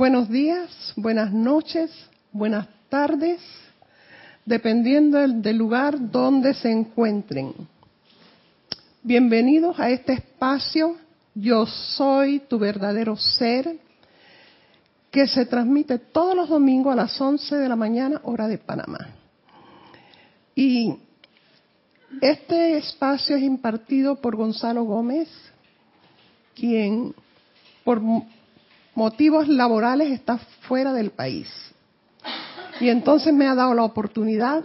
buenos días, buenas noches, buenas tardes, dependiendo del, lugar donde se encuentren. Bienvenidos a este espacio, Yo Soy tu verdadero ser, que se transmite todos los domingos a las 11 de la mañana, hora de Panamá. Y este espacio es impartido por Gonzalo Gómez, quien por motivos laborales está fuera del país. Y entonces me ha dado la oportunidad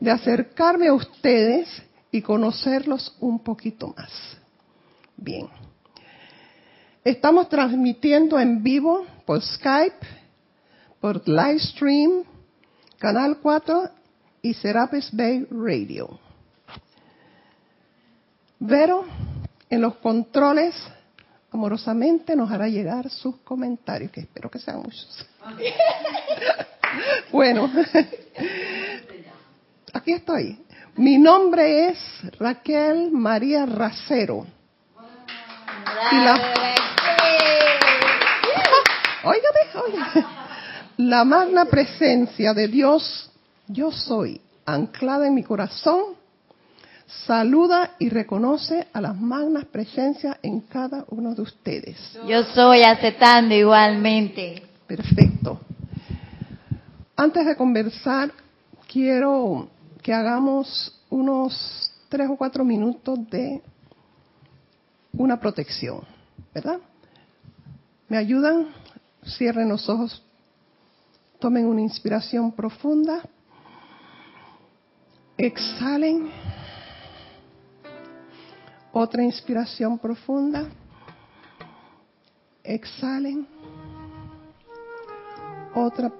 de acercarme a ustedes y conocerlos un poquito más. Bien. Estamos transmitiendo en vivo por Skype, por Livestream, Canal 4 y Serapis Bay Radio. Vero, en los controles, amorosamente nos hará llegar sus comentarios, que espero que sean muchos. bueno, aquí estoy. Mi nombre es Raquel María Racero. Y la... La magna presencia de Dios, yo soy, anclada en mi corazón, saluda y reconoce a las magnas presencias en cada uno de ustedes. Yo soy aceptando igualmente. Perfecto. Antes de conversar, quiero que hagamos unos tres o cuatro minutos de una protección, ¿verdad? ¿Me ayudan? Cierren los ojos, tomen una inspiración profunda, exhalen. Otra inspiración profunda. Exhalen. Otra,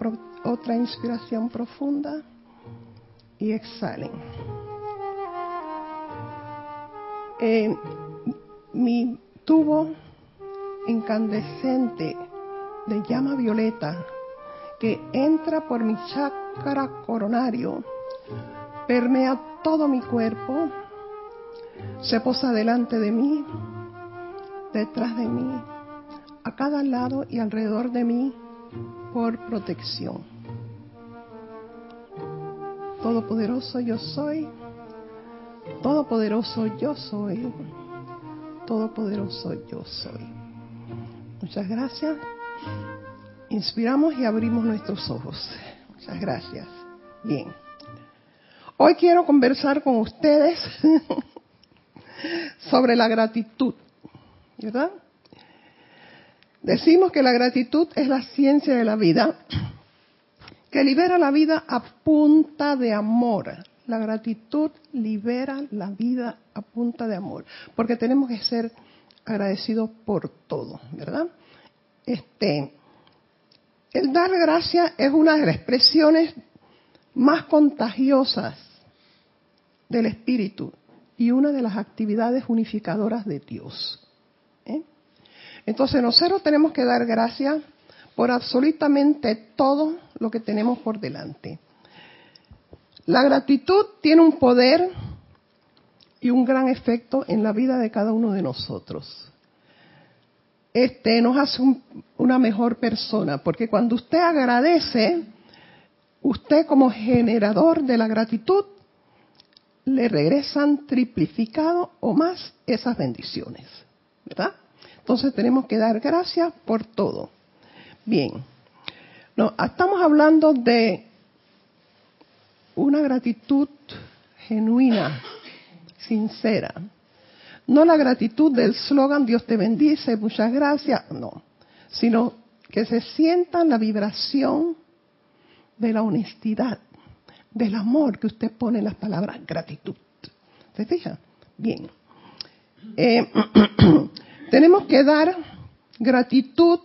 otra inspiración profunda. Y exhalen. Mi tubo incandescente de llama violeta que entra por mi chakra coronario, permea todo mi cuerpo se posa delante de mí, detrás de mí, a cada lado y alrededor de mí por protección. Todopoderoso yo soy, todopoderoso yo soy, todopoderoso yo soy. Muchas gracias. Inspiramos y abrimos nuestros ojos. Muchas gracias. Bien. Hoy quiero conversar con ustedes sobre la gratitud, ¿verdad? Decimos que la gratitud es la ciencia de la vida, que libera la vida a punta de amor. La gratitud libera la vida a punta de amor, porque tenemos que ser agradecidos por todo, ¿verdad? Este, el dar gracias es una de las expresiones más contagiosas del espíritu y una de las actividades unificadoras de Dios. ¿eh? Entonces nosotros tenemos que dar gracias por absolutamente todo lo que tenemos por delante. La gratitud tiene un poder y un gran efecto en la vida de cada uno de nosotros. Este nos hace una mejor persona, porque cuando usted agradece, usted como generador de la gratitud le regresan triplificado o más esas bendiciones, ¿verdad? Entonces tenemos que dar gracias por todo. Bien, no, estamos hablando de una gratitud genuina, sincera. No la gratitud del slogan Dios te bendice, muchas gracias, no, sino que se sienta la vibración de la honestidad, del amor que usted pone en las palabras gratitud. ¿Se fija? Bien. Eh, tenemos que dar gratitud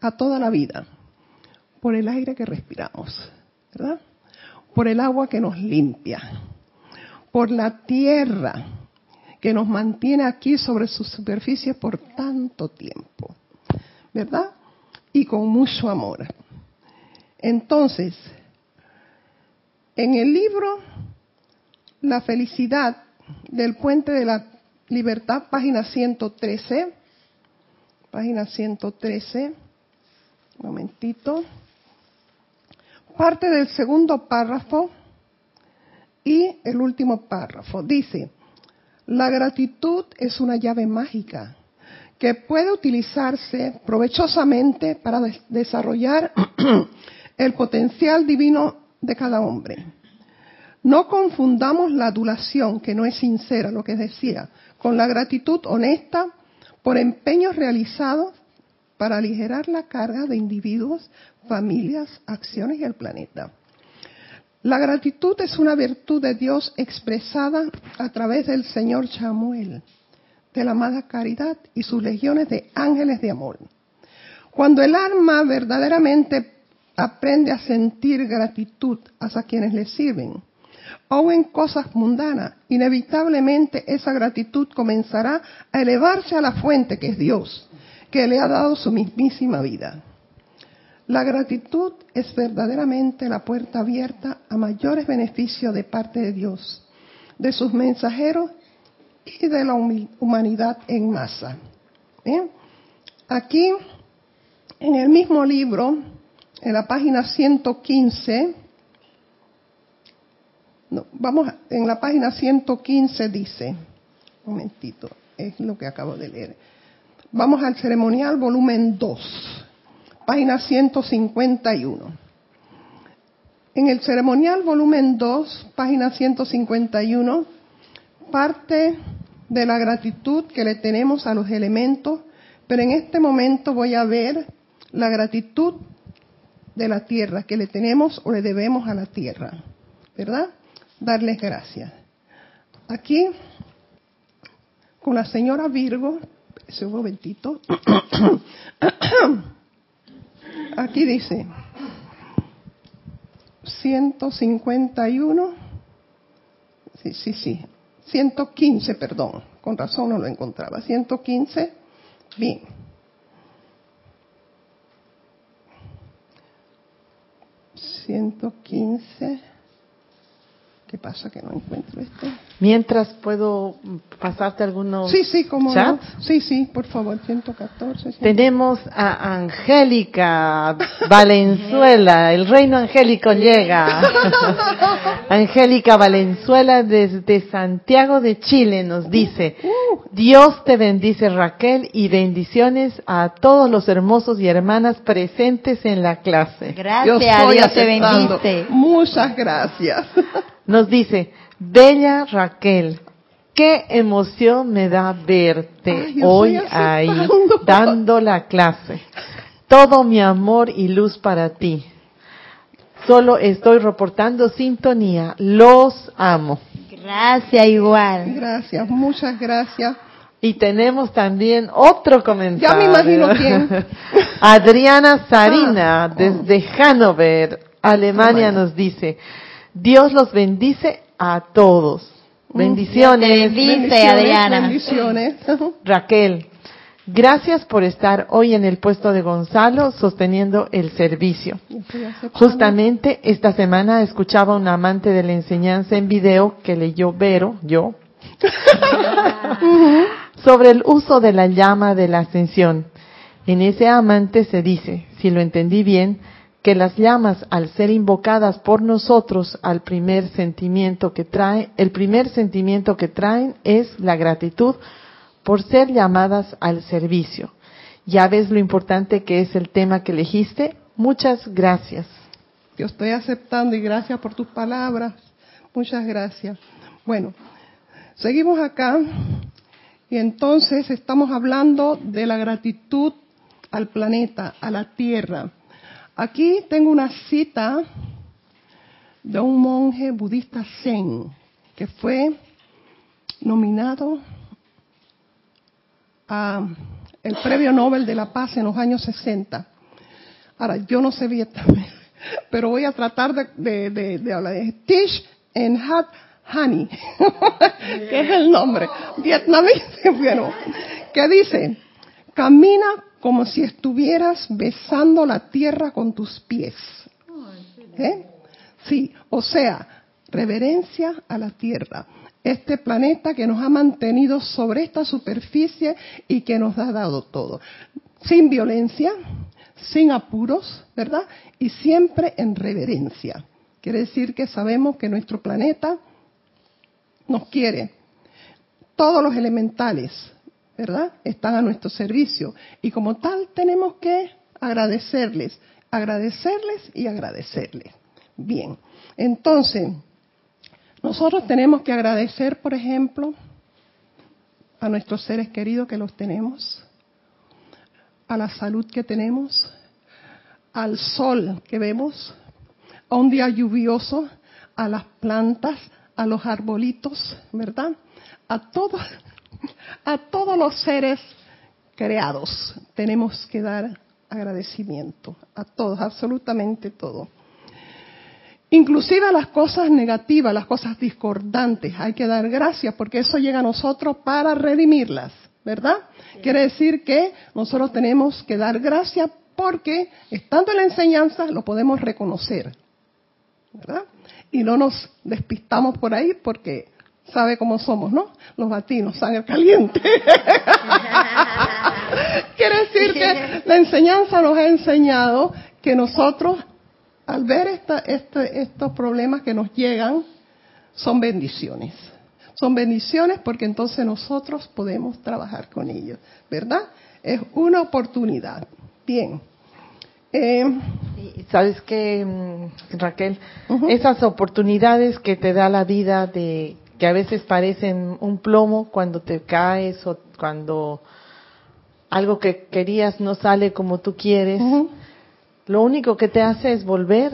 a toda la vida por el aire que respiramos, ¿verdad? Por el agua que nos limpia, por la tierra que nos mantiene aquí sobre su superficie por tanto tiempo, ¿verdad? Y con mucho amor. Entonces, en el libro La felicidad del puente de la libertad, página 113, página 113, Un momentito. Parte del segundo párrafo y el último párrafo. Dice, la gratitud es una llave mágica que puede utilizarse provechosamente para desarrollar el potencial divino de cada hombre. No confundamos la adulación, que no es sincera, lo que decía, con la gratitud honesta por empeños realizados para aligerar la carga de individuos, familias, acciones y el planeta. La gratitud es una virtud de Dios expresada a través del Señor Samuel, de la amada caridad y sus legiones de ángeles de amor. Cuando el alma verdaderamente aprende a sentir gratitud hacia quienes le sirven, o en cosas mundanas, inevitablemente esa gratitud comenzará a elevarse a la fuente que es Dios, que le ha dado su mismísima vida. La gratitud es verdaderamente la puerta abierta a mayores beneficios de parte de Dios, de sus mensajeros y de la humanidad en masa. Aquí, en el mismo libro, en la página 115, vamos, en la página 115 dice, un momentito, es lo que acabo de leer. Vamos al ceremonial volumen 2 página 151. En el ceremonial volumen 2, página 151, parte de la gratitud que le tenemos a los elementos, pero en este momento voy a ver la gratitud de la tierra que le tenemos o le debemos a la tierra, ¿verdad? Darles gracias. Aquí, con la señora Virgo, ese momentito, Aquí dice 151, sí, sí, sí, 115, perdón, con razón no lo encontraba, 115, bien. Ciento quince. ¿Qué pasa que no encuentro esto? Mientras puedo pasarte algunos Sí, sí, como Sí, sí, por favor, 114. Tenemos a Angélica Valenzuela, el reino angélico llega. Angélica Valenzuela desde Santiago de Chile nos dice, uh. Dios te bendice Raquel y bendiciones a todos los hermosos y hermanas presentes en la clase. Gracias, Dios te bendice. Muchas gracias. Nos dice, Bella Raquel, qué emoción me da verte hoy ahí dando la clase. Todo mi amor y luz para ti. Solo estoy reportando sintonía. Los amo. Gracias igual. Gracias, muchas gracias. Y tenemos también otro comentario. Ya me imagino quién. Adriana Sarina, ah. desde Hannover, Alemania, nos dice, Dios los bendice a todos. Bendiciones. bendice, Adriana. Bendiciones. Raquel, gracias por estar hoy en el puesto de Gonzalo sosteniendo el servicio. Justamente esta semana escuchaba un amante de la enseñanza en video que leyó Vero, yo, sobre el uso de la llama de la ascensión. En ese amante se dice, si lo entendí bien, que las llamas al ser invocadas por nosotros al primer sentimiento que trae, el primer sentimiento que traen es la gratitud por ser llamadas al servicio. Ya ves lo importante que es el tema que elegiste. Muchas gracias. Yo estoy aceptando y gracias por tus palabras. Muchas gracias. Bueno, seguimos acá y entonces estamos hablando de la gratitud al planeta, a la Tierra. Aquí tengo una cita de un monje budista zen que fue nominado a el Premio Nobel de la Paz en los años 60. Ahora, yo no sé vietnamés, pero voy a tratar de, hablar de Tish en Hat Hani, que es el nombre vietnamés, bueno, que dice, camina como si estuvieras besando la tierra con tus pies. ¿Eh? Sí, o sea, reverencia a la tierra, este planeta que nos ha mantenido sobre esta superficie y que nos ha dado todo, sin violencia, sin apuros, ¿verdad? Y siempre en reverencia. Quiere decir que sabemos que nuestro planeta nos quiere. Todos los elementales, ¿verdad? Están a nuestro servicio. Y como tal tenemos que agradecerles, agradecerles y agradecerles. Bien, entonces, nosotros tenemos que agradecer, por ejemplo, a nuestros seres queridos que los tenemos, a la salud que tenemos, al sol que vemos, a un día lluvioso, a las plantas, a los arbolitos, ¿verdad? A todos, a todos los seres creados tenemos que dar agradecimiento, a todos, absolutamente todo. Inclusive a las cosas negativas, las cosas discordantes, hay que dar gracias porque eso llega a nosotros para redimirlas, ¿verdad? Quiere decir que nosotros tenemos que dar gracias porque estando en la enseñanza lo podemos reconocer, ¿verdad? Y no nos despistamos por ahí porque sabe cómo somos, ¿no? Los latinos, sangre caliente. Quiere decir que la enseñanza nos ha enseñado que nosotros, al ver esta, este, estos problemas que nos llegan, son bendiciones. Son bendiciones porque entonces nosotros podemos trabajar con ellos, ¿verdad? Es una oportunidad. Bien. Eh, Sabes que, mm, Raquel, esas oportunidades que te da la vida de que a veces parecen un plomo cuando te caes o cuando algo que querías no sale como tú quieres, lo único que te hace es volver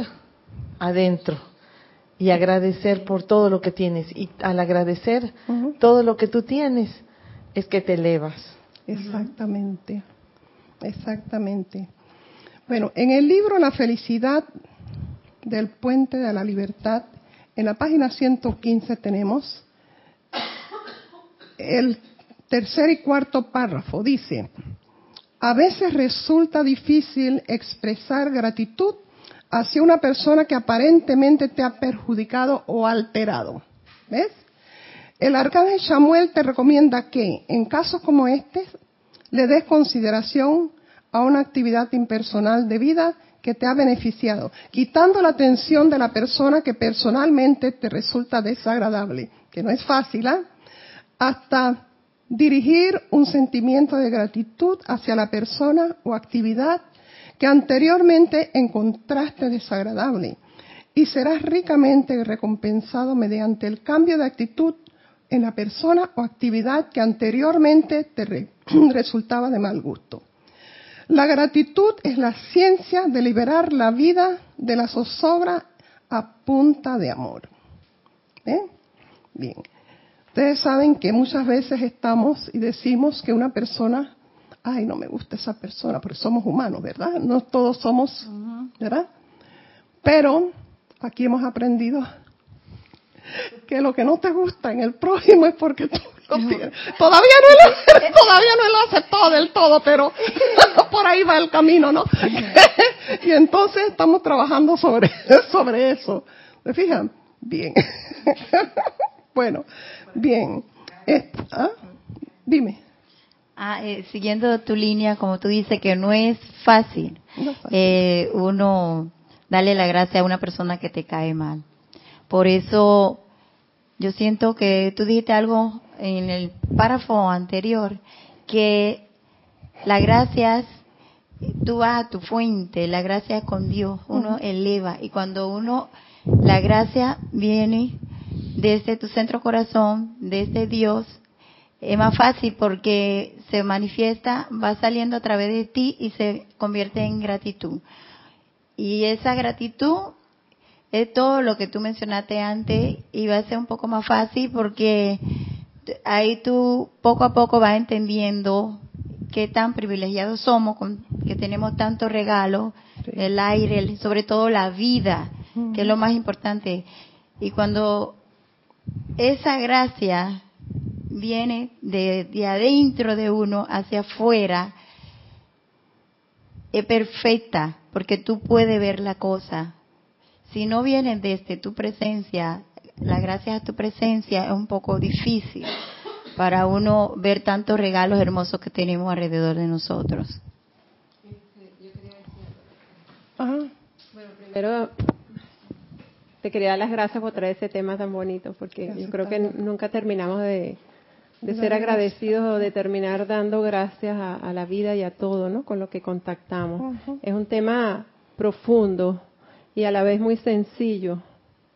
adentro y agradecer por todo lo que tienes. Y al agradecer todo lo que tú tienes, es que te elevas. Exactamente, exactamente. Bueno, en el libro La felicidad del puente de la libertad, en la página 115 tenemos el tercer y cuarto párrafo. Dice, a veces resulta difícil expresar gratitud hacia una persona que aparentemente te ha perjudicado o alterado. ¿Ves? El arcángel Samuel te recomienda que, en casos como este, le des consideración a una actividad impersonal de vida que te ha beneficiado, quitando la atención de la persona que personalmente te resulta desagradable, que no es fácil, ¿eh? hasta dirigir un sentimiento de gratitud hacia la persona o actividad que anteriormente encontraste desagradable y serás ricamente recompensado mediante el cambio de actitud en la persona o actividad que anteriormente te resultaba de mal gusto. La gratitud es la ciencia de liberar la vida de la zozobra a punta de amor. ¿Eh? Bien. Ustedes saben que muchas veces estamos y decimos que una persona, ay, no me gusta esa persona, porque somos humanos, ¿verdad? No todos somos, ¿verdad? Pero aquí hemos aprendido que lo que no te gusta en el prójimo es porque tú. Todavía no lo, todavía no lo he aceptado del todo, pero por ahí va el camino, ¿no? y entonces estamos trabajando sobre, sobre eso. ¿Me fijan? Bien. bueno, bien. ¿Ah? Dime. Ah, eh, siguiendo tu línea, como tú dices, que no es fácil, Eh, uno darle la gracia a una persona que te cae mal. Por eso yo siento que tú dijiste algo en el párrafo anterior, que la gracia, tú vas a tu fuente, la gracia es con Dios, uno eleva. Y cuando uno, la gracia viene desde tu centro corazón, desde Dios, es más fácil porque se manifiesta, va saliendo a través de ti y se convierte en gratitud. Y esa gratitud es todo lo que tú mencionaste antes y va a ser un poco más fácil porque ahí tú poco a poco vas entendiendo qué tan privilegiados somos, con, que tenemos tantos regalos, el aire, sobre todo la vida, que es lo más importante. Y cuando esa gracia viene de, de adentro de uno hacia afuera, es perfecta, porque tú puedes ver la cosa si no viene desde tu presencia, la gracia de tu presencia es un poco difícil para uno ver tantos regalos hermosos que tenemos alrededor de nosotros. Yo quería decir Bueno, primero te quería dar las gracias por traer ese tema tan bonito, porque yo creo que nunca terminamos de, ser agradecidos o de terminar dando gracias a, la vida y a todo, ¿no? Con lo que contactamos. Es un tema profundo y a la vez muy sencillo.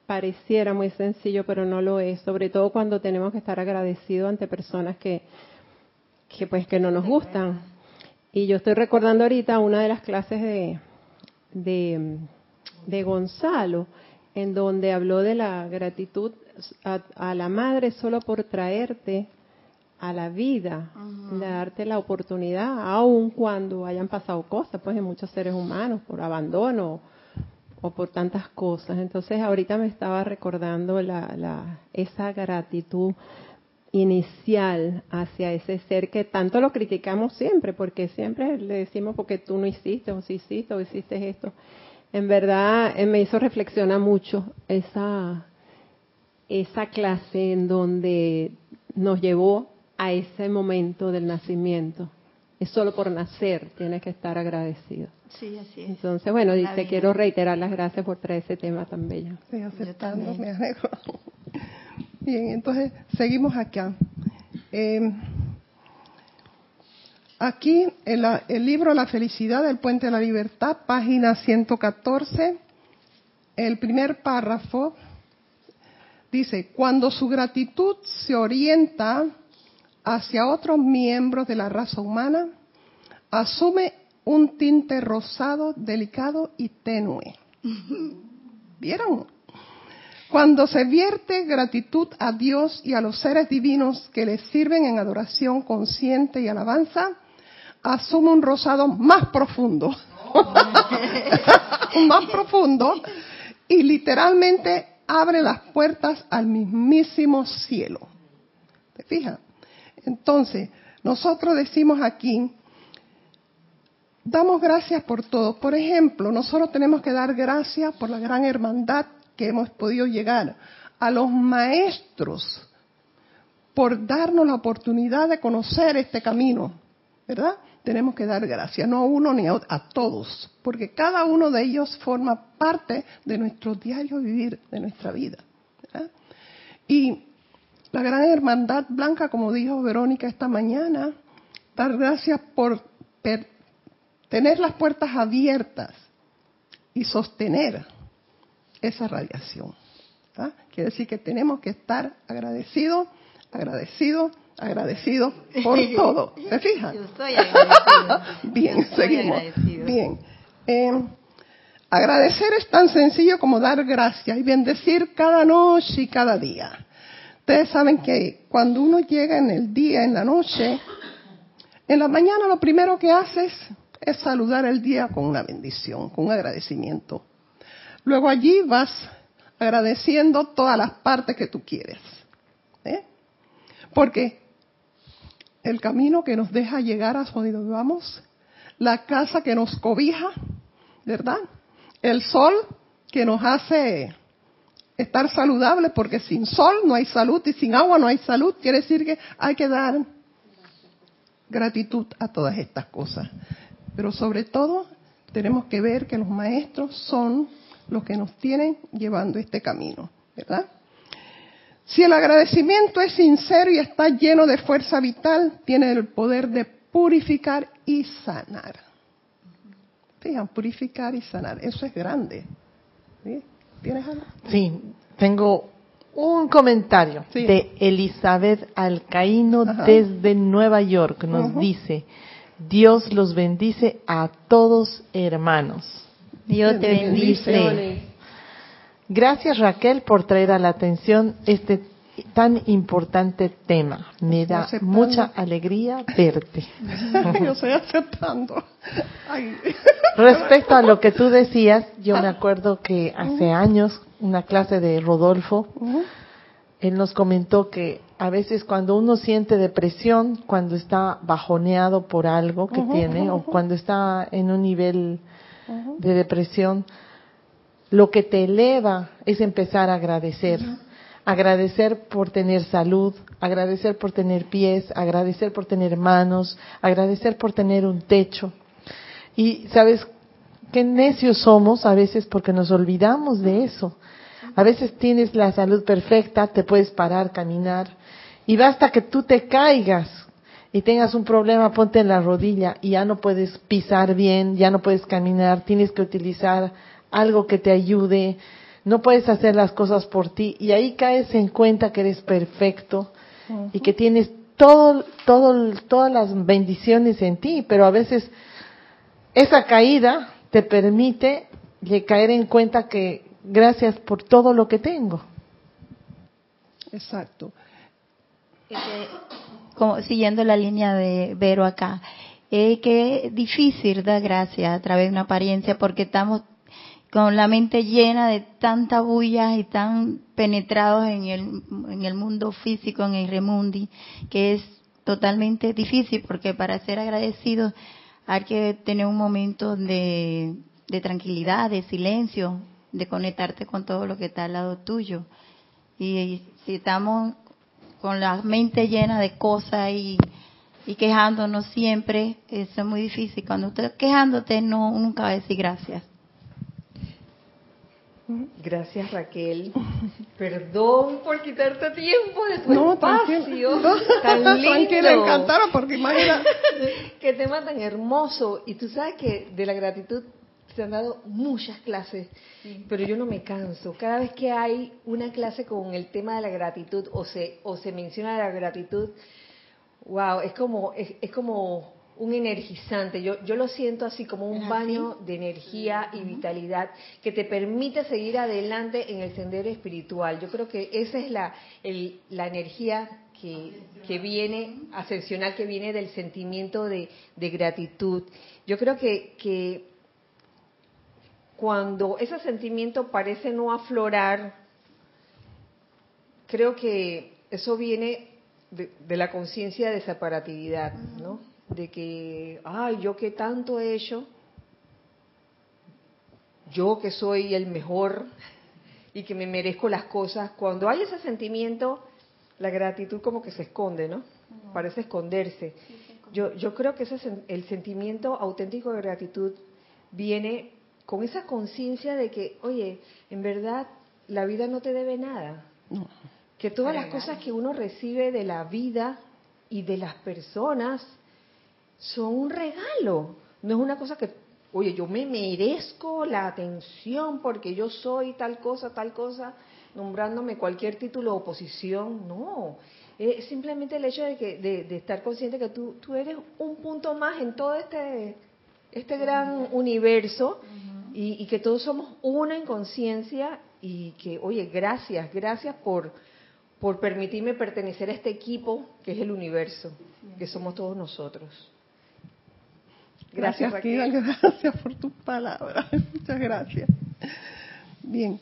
Pareciera muy sencillo, pero no lo es. Sobre todo cuando tenemos que estar agradecidos ante personas que, que pues que no nos gustan. Y yo estoy recordando ahorita una de las clases de, de, Gonzalo, en donde habló de la gratitud a, la madre solo por traerte a la vida, de darte la oportunidad, aun cuando hayan pasado cosas, pues en muchos seres humanos, por abandono o por tantas cosas. Entonces ahorita me estaba recordando la, la, esa gratitud inicial hacia ese ser que tanto lo criticamos siempre, porque siempre le decimos porque tú no hiciste, o si hiciste, o hiciste esto. En verdad eh, me hizo reflexionar mucho esa, esa clase en donde nos llevó a ese momento del nacimiento. Es solo por nacer, tienes que estar agradecido. Sí, así es. Entonces, bueno, dice, quiero reiterar las gracias por traer ese tema tan bello. Sí, aceptando, me alegro. Bien, entonces seguimos acá. Eh, aquí, en el libro La felicidad del puente de la libertad, página 114, el primer párrafo dice, cuando su gratitud se orienta hacia otros miembros de la raza humana, asume un tinte rosado, delicado y tenue. ¿Vieron? Cuando se vierte gratitud a Dios y a los seres divinos que le sirven en adoración consciente y alabanza, asume un rosado más profundo. más profundo y literalmente abre las puertas al mismísimo cielo. ¿Te fijas? Entonces, nosotros decimos aquí, damos gracias por todo. Por ejemplo, nosotros tenemos que dar gracias por la gran hermandad que hemos podido llegar, a los maestros por darnos la oportunidad de conocer este camino, ¿verdad? Tenemos que dar gracias, no a uno ni a, otro, a todos, porque cada uno de ellos forma parte de nuestro diario vivir, de nuestra vida. Y la gran hermandad blanca, como dijo Verónica esta mañana, dar gracias por tener las puertas abiertas y sostener esa radiación. Quiere decir que tenemos que estar agradecidos, agradecidos, agradecidos por todo. ¿Se fijan? Yo estoy agradecido. Bien, seguimos. Bien. Eh, agradecer es tan sencillo como dar gracias y bendecir cada noche y cada día. Ustedes saben que cuando uno llega en el día, en la noche, en la mañana lo primero que haces es saludar el día con una bendición, con un agradecimiento. Luego allí vas agradeciendo todas las partes que tú quieres. ¿eh? Porque el camino que nos deja llegar a donde vamos, la casa que nos cobija, ¿verdad? El sol que nos hace estar saludables, porque sin sol no hay salud y sin agua no hay salud. Quiere decir que hay que dar gratitud a todas estas cosas. Pero sobre todo tenemos que ver que los maestros son los que nos tienen llevando este camino, ¿verdad? Si el agradecimiento es sincero y está lleno de fuerza vital, tiene el poder de purificar y sanar. Fijan, purificar y sanar, eso es grande. ¿Tienes algo? Sí, tengo un comentario de Elizabeth Alcaíno desde Nueva York. Nos dice, Dios los bendice a todos hermanos. Dios te bendice. Gracias Raquel por traer a la atención este tan importante tema. Me da mucha alegría verte. yo estoy aceptando. Respecto a lo que tú decías, yo me acuerdo que hace años, una clase de Rodolfo, él nos comentó que a veces cuando uno siente depresión, cuando está bajoneado por algo que tiene, o cuando está en un nivel de depresión, lo que te eleva es empezar a agradecer. Agradecer por tener salud, agradecer por tener pies, agradecer por tener manos, agradecer por tener un techo. Y, ¿sabes? qué necios somos a veces porque nos olvidamos de eso. A veces tienes la salud perfecta, te puedes parar, caminar, y basta que tú te caigas y tengas un problema, ponte en la rodilla y ya no puedes pisar bien, ya no puedes caminar, tienes que utilizar algo que te ayude, no puedes hacer las cosas por ti y ahí caes en cuenta que eres perfecto y que tienes todo, todo, todas las bendiciones en ti, pero a veces esa caída te permite caer en cuenta que gracias por todo lo que tengo. Exacto. Este, como, siguiendo la línea de Vero acá, es que es difícil dar gracias a través de una apariencia porque estamos con la mente llena de tanta bulla y tan penetrados en el, en el mundo físico, en el remundi, que es totalmente difícil porque para ser agradecido hay que tener un momento de, de tranquilidad, de silencio, de conectarte con todo lo que está al lado tuyo. Y, si estamos con la mente llena de cosas y, y quejándonos siempre, eso es muy difícil. Cuando estás quejándote, no, nunca va a decir gracias. Gracias Raquel. Perdón por quitarte tiempo de tu espacio. tan lindo. Tranquila, encantada porque imagina. Qué tema tan hermoso. Y tú sabes que de la gratitud se han dado muchas clases, pero yo no me canso. Cada vez que hay una clase con el tema de la gratitud o se o se menciona la gratitud, wow, es como es como un energizante. Yo, yo lo siento así como un baño de energía y vitalidad que te permite seguir adelante en el sendero espiritual. Yo creo que esa es la, la energía que, que, viene, ascensional, que viene del sentimiento de, de gratitud. Yo creo que, que cuando ese sentimiento parece no aflorar, creo que eso viene de, de la conciencia de separatividad, ¿no? de que, ay, yo que tanto he hecho, yo que soy el mejor y que me merezco las cosas, cuando hay ese sentimiento, la gratitud como que se esconde, ¿no? Parece esconderse. Yo, yo creo que ese, el sentimiento auténtico de gratitud viene con esa conciencia de que, oye, en verdad la vida no te debe nada. Que todas las cosas que uno recibe de la vida y de las personas son un regalo. No es una cosa que, oye, yo me merezco la atención porque yo soy tal cosa, tal cosa, nombrándome cualquier título o posición. No, es simplemente el hecho de, que, de, estar consciente que tú, tú eres un punto más en todo este, este gran universo y, y que todos somos una en conciencia y que, oye, gracias, gracias por, por permitirme pertenecer a este equipo que es el universo, que somos todos nosotros. Gracias, gracias por tus palabras. Muchas gracias. Bien.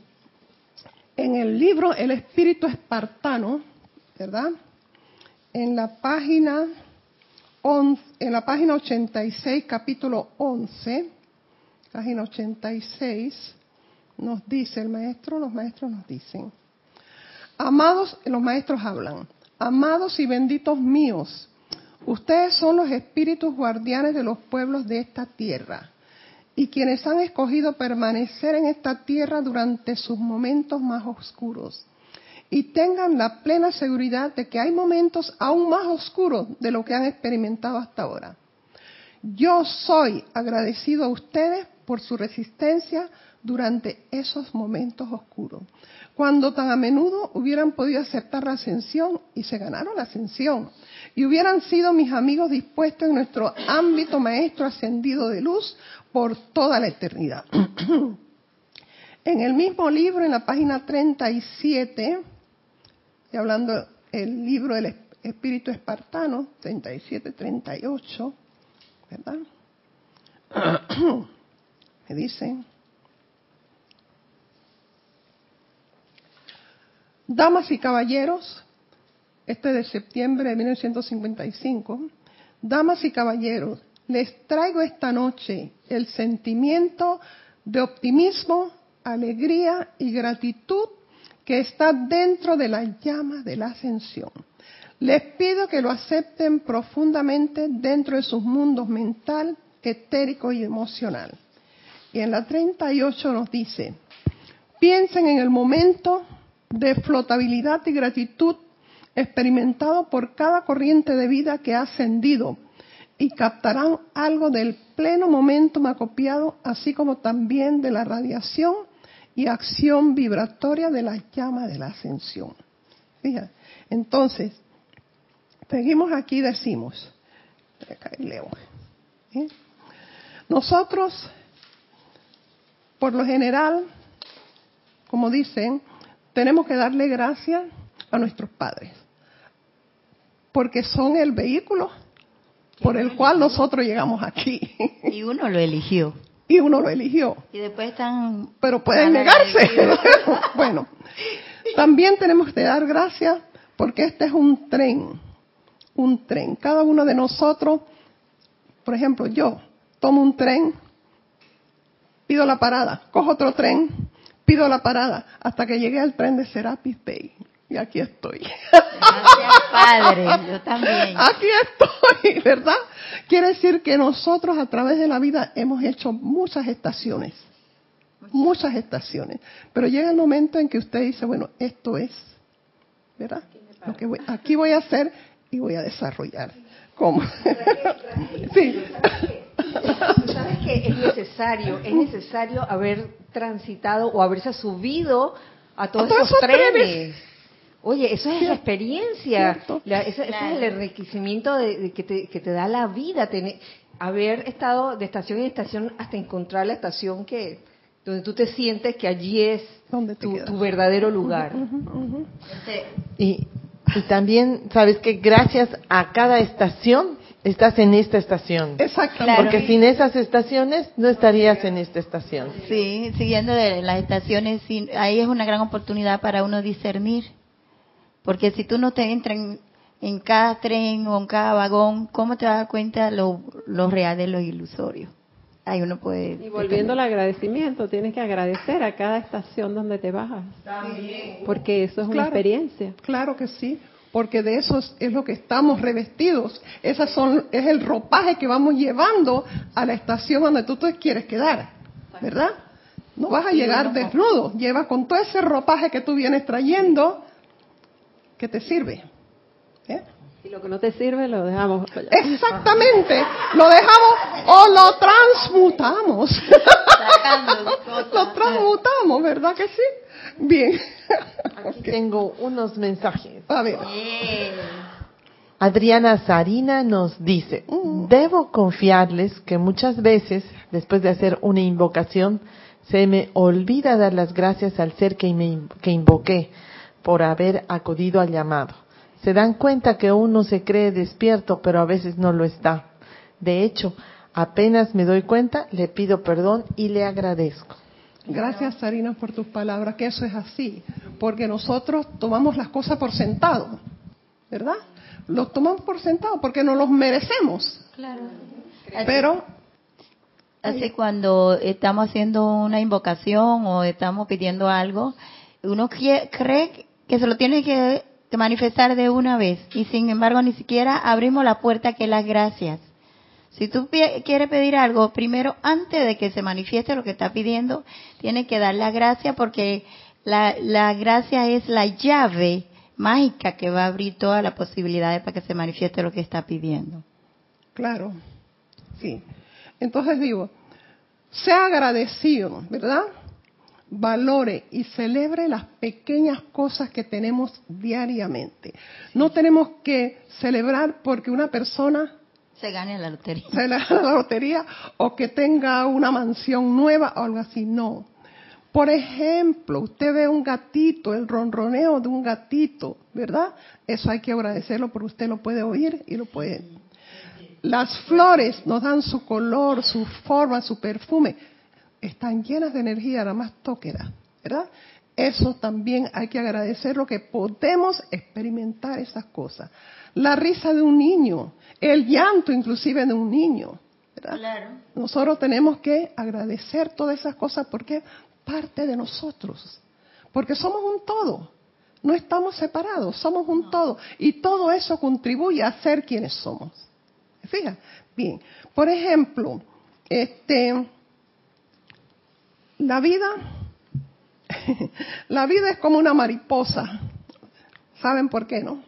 En el libro El Espíritu Espartano, ¿verdad? En la página en la página 86, capítulo 11, página 86, nos dice el maestro, los maestros nos dicen, amados, los maestros hablan, amados y benditos míos, Ustedes son los espíritus guardianes de los pueblos de esta tierra y quienes han escogido permanecer en esta tierra durante sus momentos más oscuros. Y tengan la plena seguridad de que hay momentos aún más oscuros de lo que han experimentado hasta ahora. Yo soy agradecido a ustedes por su resistencia durante esos momentos oscuros, cuando tan a menudo hubieran podido aceptar la ascensión y se ganaron la ascensión y hubieran sido mis amigos dispuestos en nuestro ámbito maestro ascendido de luz por toda la eternidad. en el mismo libro, en la página 37, y hablando el libro del Espíritu Espartano, 37-38, ¿verdad? Dicen, damas y caballeros, este de septiembre de 1955, damas y caballeros, les traigo esta noche el sentimiento de optimismo, alegría y gratitud que está dentro de la llama de la ascensión. Les pido que lo acepten profundamente dentro de sus mundos mental, etérico y emocional. Y en la 38 nos dice, piensen en el momento de flotabilidad y gratitud experimentado por cada corriente de vida que ha ascendido y captarán algo del pleno momento acopiado, así como también de la radiación y acción vibratoria de la llama de la ascensión. Fíjate. Entonces, seguimos aquí, decimos, leo. ¿eh? Nosotros, por lo general, como dicen, tenemos que darle gracias a nuestros padres, porque son el vehículo por el cual nosotros llegamos aquí. Y uno lo eligió. Y uno lo eligió. Y después están... Pero pueden negarse. bueno, también tenemos que dar gracias porque este es un tren, un tren. Cada uno de nosotros, por ejemplo, yo tomo un tren, pido la parada, cojo otro tren, pido la parada, hasta que llegué al tren de Serapis Bay. Y aquí estoy. Gracias, Padre. Yo también. Aquí estoy, ¿verdad? Quiere decir que nosotros a través de la vida hemos hecho muchas estaciones. Muchas estaciones. Pero llega el momento en que usted dice, bueno, esto es, ¿verdad? Lo que voy, aquí voy a hacer y voy a desarrollar. ¿Cómo? sí. ¿Sabes que es necesario? Es necesario haber transitado o haberse subido a todos, esos trenes. Oye, eso es la experiencia, ese, es el enriquecimiento de, que, te, que, te, da la vida, tener, haber estado de estación en estación hasta encontrar la estación que donde tú te sientes que allí es tu, verdadero lugar. y, y también, sabes que gracias a cada estación estás en esta estación. Exactamente. Porque sin esas estaciones no estarías en esta estación. Sí, siguiendo de las estaciones, ahí es una gran oportunidad para uno discernir porque si tú no te entras en, cada tren o en cada vagón, ¿cómo te das cuenta lo, lo real de lo ilusorio? Ahí uno puede. Y volviendo al agradecimiento, tienes que agradecer a cada estación donde te bajas. También. Porque eso es una experiencia. Claro que sí, porque de eso es, lo que estamos revestidos. Esas son, es el ropaje que vamos llevando a la estación donde tú te quieres quedar, ¿verdad? No vas a llegar desnudo, llevas con todo ese ropaje que tú vienes trayendo ¿Qué te sirve. ¿Eh? Y lo que no te sirve lo dejamos. Exactamente, lo dejamos o lo transmutamos. lo transmutamos, ¿verdad que sí? Bien. Aquí tengo unos mensajes. A ver. Adriana Sarina nos dice, debo confiarles que muchas veces, después de hacer una invocación, se me olvida dar las gracias al ser que, me, que invoqué por haber acudido al llamado. Se dan cuenta que uno se cree despierto, pero a veces no lo está. De hecho, apenas me doy cuenta, le pido perdón y le agradezco. Gracias, Sarina, por tus palabras, que eso es así, porque nosotros tomamos las cosas por sentado, ¿verdad? Los tomamos por sentado porque no los merecemos. Claro. Pero Así cuando estamos haciendo una invocación o estamos pidiendo algo, uno cree que se lo tiene que, manifestar de una vez y sin embargo ni siquiera abrimos la puerta que las gracias. Si tú quieres pedir algo, primero antes de que se manifieste lo que está pidiendo, tienes que dar la gracia porque la, la gracia es la llave mágica que va a abrir todas las posibilidades para que se manifieste lo que está pidiendo. Claro, sí. Entonces digo, sea agradecido, ¿verdad? Valore y celebre las pequeñas cosas que tenemos diariamente. No tenemos que celebrar porque una persona se gane la lotería. Se gane la lotería o que tenga una mansión nueva o algo así, no. Por ejemplo, usted ve un gatito, el ronroneo de un gatito, ¿verdad? Eso hay que agradecerlo porque usted lo puede oír y lo puede. Las flores nos dan su color, su forma, su perfume están llenas de energía, nada más tóquela, ¿verdad? Eso también hay que agradecerlo, que podemos experimentar esas cosas. La risa de un niño, el llanto inclusive de un niño. ¿verdad? Claro. Nosotros tenemos que agradecer todas esas cosas porque es parte de nosotros. Porque somos un todo. No estamos separados, somos un todo. Y todo eso contribuye a ser quienes somos. ¿Fija? Bien. Por ejemplo, este, la vida, la vida es como una mariposa. ¿Saben por qué, no?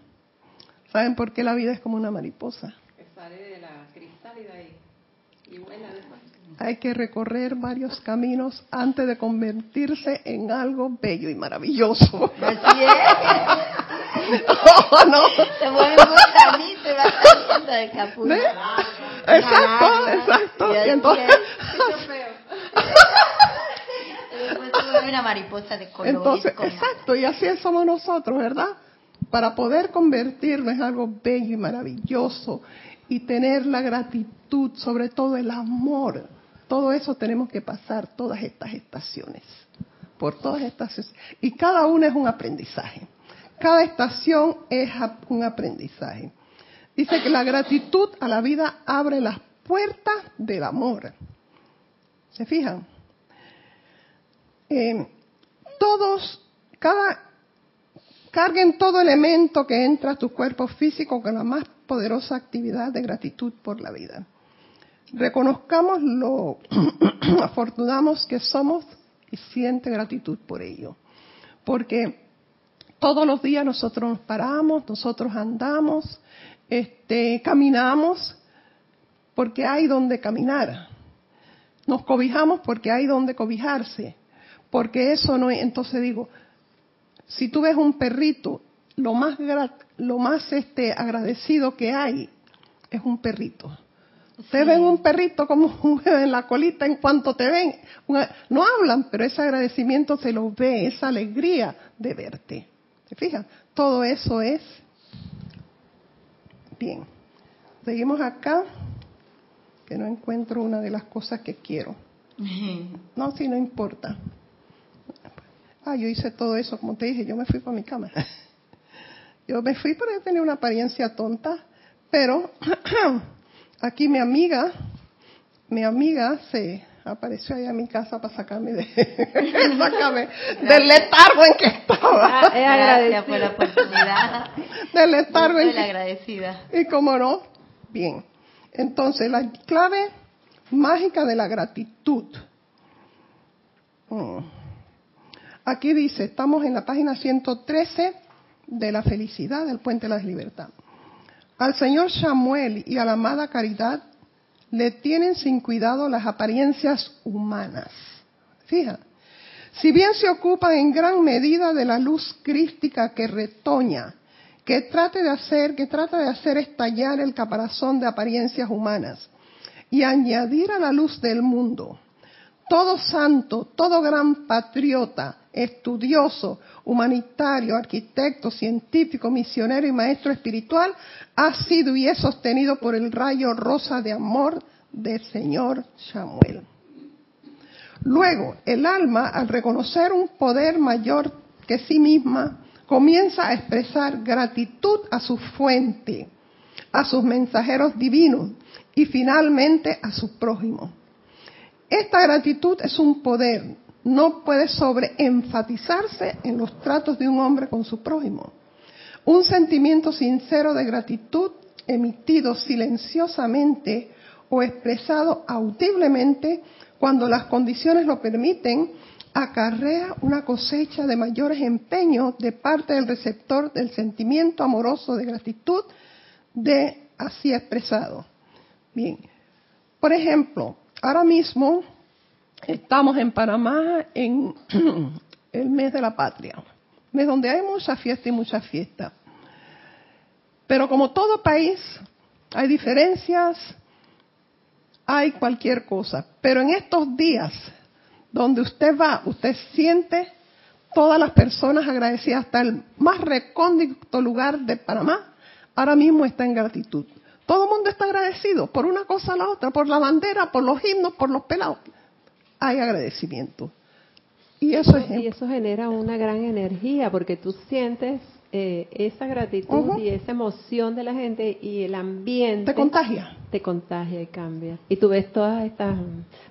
¿Saben por qué la vida es como una mariposa? Que sale de la crisálida y, y vuela después. Hay que recorrer varios caminos antes de convertirse en algo bello y maravilloso. Así es. no, no. Se mueve un camino y va saliendo del capullo. Exacto, exacto. Y entonces, Una mariposa de color. entonces, exacto, y así somos nosotros, ¿verdad? Para poder convertirnos en algo bello y maravilloso y tener la gratitud, sobre todo el amor. Todo eso tenemos que pasar todas estas estaciones, por todas estas y cada una es un aprendizaje. Cada estación es un aprendizaje. Dice que la gratitud a la vida abre las puertas del amor. ¿Se fijan? Eh, todos, cada, carguen todo elemento que entra a tu cuerpo físico con la más poderosa actividad de gratitud por la vida. Reconozcamos lo afortunados que somos y siente gratitud por ello. Porque todos los días nosotros nos paramos, nosotros andamos, este, caminamos, porque hay donde caminar. Nos cobijamos porque hay donde cobijarse. Porque eso no es, entonces digo, si tú ves un perrito, lo más lo más este agradecido que hay es un perrito. Ustedes ven un perrito como un en la colita en cuanto te ven, no hablan, pero ese agradecimiento se lo ve, esa alegría de verte. ¿Se fijan? Todo eso es bien. Seguimos acá, que no encuentro una de las cosas que quiero. No, si no importa. Ah, yo hice todo eso, como te dije, yo me fui para mi cama. Yo me fui porque tenía una apariencia tonta, pero aquí mi amiga, mi amiga se apareció ahí a mi casa para sacarme, de, sacarme del letargo en que estaba. Ah, Gracias por la oportunidad. del letargo en Soy la agradecida. Y cómo no, bien. Entonces, la clave mágica de la gratitud. Mm. Aquí dice, estamos en la página 113 de la felicidad del puente de la libertad. Al señor Samuel y a la amada Caridad le tienen sin cuidado las apariencias humanas. Fija, si bien se ocupan en gran medida de la luz crística que retoña, que trate de hacer, que trata de hacer estallar el caparazón de apariencias humanas y añadir a la luz del mundo todo santo, todo gran patriota, estudioso, humanitario, arquitecto, científico, misionero y maestro espiritual, ha sido y es sostenido por el rayo rosa de amor del Señor Samuel. Luego, el alma, al reconocer un poder mayor que sí misma, comienza a expresar gratitud a su fuente, a sus mensajeros divinos y finalmente a su prójimo. Esta gratitud es un poder, no puede sobreenfatizarse en los tratos de un hombre con su prójimo. Un sentimiento sincero de gratitud emitido silenciosamente o expresado audiblemente cuando las condiciones lo permiten, acarrea una cosecha de mayores empeños de parte del receptor del sentimiento amoroso de gratitud de así expresado. Bien, por ejemplo, ahora mismo Estamos en Panamá en el mes de la patria, mes donde hay mucha fiesta y mucha fiesta. Pero como todo país, hay diferencias, hay cualquier cosa. Pero en estos días, donde usted va, usted siente todas las personas agradecidas, hasta el más recóndito lugar de Panamá, ahora mismo está en gratitud. Todo el mundo está agradecido por una cosa a la otra, por la bandera, por los himnos, por los pelados hay agradecimiento. Y eso, es, y eso genera una gran energía porque tú sientes eh, esa gratitud y esa emoción de la gente y el ambiente. Te contagia. Te contagia y cambia. Y tú ves todas estas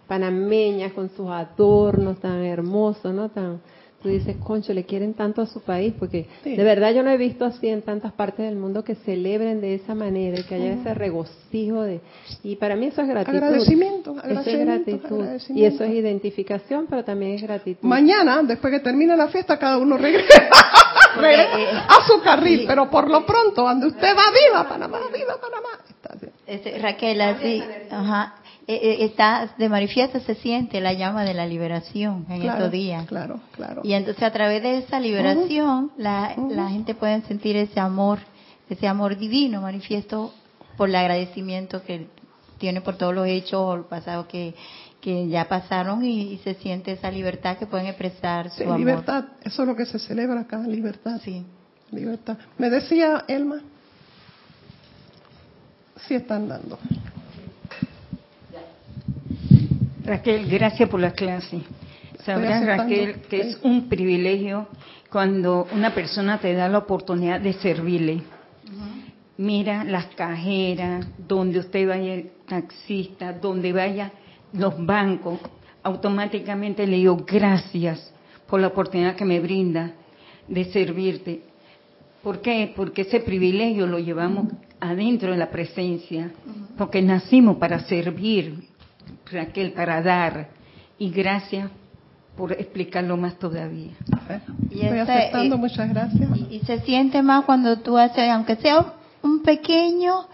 panameñas con sus adornos tan hermosos, ¿no? Tan, tú dices, concho, le quieren tanto a su país, porque de verdad yo no he visto así en tantas partes del mundo que celebren de esa manera y que haya ese regocijo de... Y para mí eso es gratitud. Agradecimiento, Eso es gratitud. Y eso es identificación, pero también es gratitud. Mañana, después que termine la fiesta, cada uno regresa, eh, a su carril, pero por lo pronto, donde usted va, viva Panamá, viva Panamá. Este, Raquel, así, ajá, está de manifiesto se siente la llama de la liberación en estos días. Claro, claro. Y entonces a través de esa liberación la, la gente puede sentir ese amor, ese amor divino manifiesto por el agradecimiento que tiene por todos los hechos o pasados que, que ya pasaron y, se siente esa libertad que pueden expresar su amor. Libertad, eso es lo que se celebra acá, libertad. Sí. Libertad. Me decía Elma, sí están dando. Raquel, gracias por la clase. Sabrás, Raquel, que es un privilegio cuando una persona te da la oportunidad de servirle. Mira las cajeras, donde usted vaya el taxista, donde vaya los bancos, automáticamente le digo gracias por la oportunidad que me brinda de servirte. ¿Por qué? Porque ese privilegio lo llevamos adentro de la presencia, porque nacimos para servir, Raquel, para dar. Y gracias por explicarlo más todavía. Y Estoy aceptando, muchas gracias. Y, se siente más cuando tú haces, aunque sea un pequeño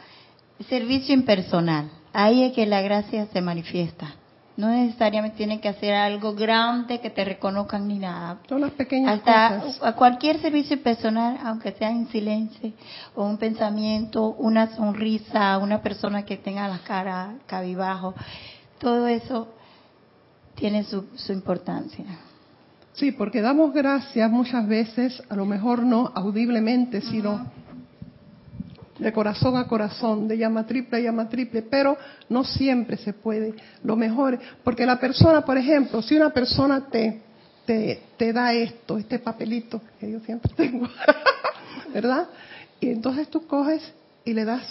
servicio impersonal, ahí es que la gracia se manifiesta. No necesariamente tiene que hacer algo grande que te reconozcan ni nada. Son las pequeñas Hasta a cualquier servicio personal, aunque sea en silencio, o un pensamiento, una sonrisa, una persona que tenga la cara cabibajo, todo eso tiene su, su importancia. Sí, porque damos gracias muchas veces, a lo mejor no audiblemente, sino de corazón a corazón, de llama triple a llama triple, pero no siempre se puede. Lo mejor, porque la persona, por ejemplo, si una persona te, te, te da esto, este papelito, que yo siempre tengo, ¿verdad? Y entonces tú coges y le das,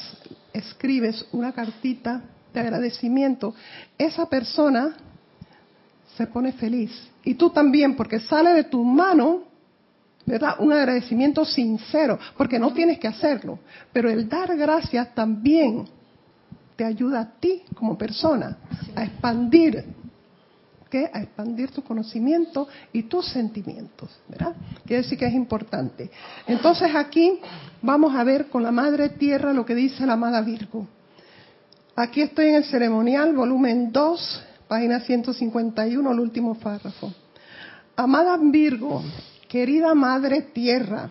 escribes una cartita de agradecimiento, esa persona se pone feliz. Y tú también, porque sale de tu mano ¿verdad? Un agradecimiento sincero, porque no tienes que hacerlo, pero el dar gracias también te ayuda a ti como persona a expandir, ¿qué? A expandir tu conocimiento y tus sentimientos, ¿verdad? Quiere decir que es importante. Entonces aquí vamos a ver con la Madre Tierra lo que dice la amada Virgo. Aquí estoy en el ceremonial, volumen 2, página 151, el último párrafo. Amada Virgo, Querida Madre Tierra,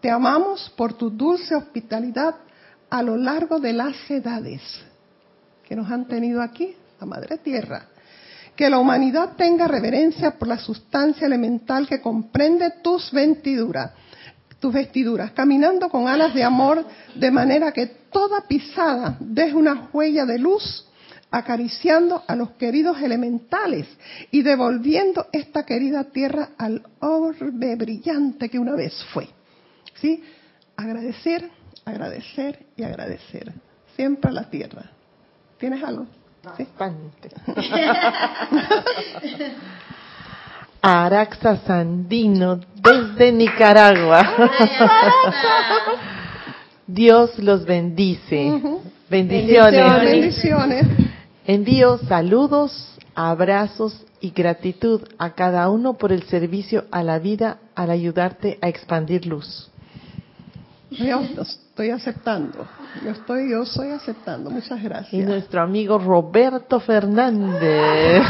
te amamos por tu dulce hospitalidad a lo largo de las edades que nos han tenido aquí, la Madre Tierra. Que la humanidad tenga reverencia por la sustancia elemental que comprende tus vestiduras, tus vestiduras, caminando con alas de amor, de manera que toda pisada deje una huella de luz acariciando a los queridos elementales y devolviendo esta querida tierra al orbe brillante que una vez fue. ¿Sí? Agradecer, agradecer y agradecer. Siempre a la tierra. ¿Tienes algo? ¿Sí? Araxa Sandino desde Nicaragua. Dios los bendice. Bendiciones. Bendiciones. Envío saludos, abrazos y gratitud a cada uno por el servicio a la vida al ayudarte a expandir luz. Yo estoy aceptando. Yo estoy, yo estoy aceptando. Muchas gracias. Y nuestro amigo Roberto Fernández.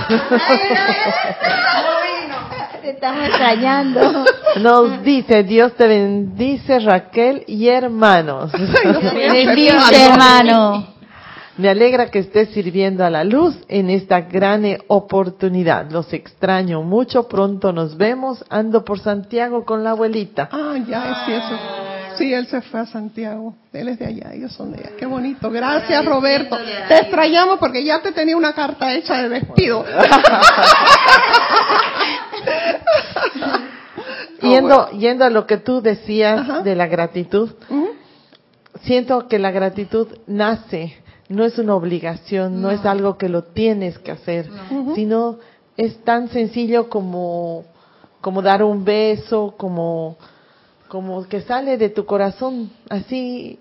Estamos extrañando. Nos dice, Dios te bendice Raquel y hermanos. Bendice hermano. Me alegra que estés sirviendo a la luz en esta gran oportunidad. Los extraño mucho. Pronto nos vemos. Ando por Santiago con la abuelita. Ah, ya, sí, eso. Sí, él se fue a Santiago. Él es de allá, ellos son de allá. Qué bonito. Gracias, Roberto. Te extrañamos porque ya te tenía una carta hecha de despido. yendo, yendo a lo que tú decías de la gratitud, siento que la gratitud nace no es una obligación, no, es algo que lo tienes que hacer, sino es tan sencillo como como dar un beso, como, como que sale de tu corazón, así,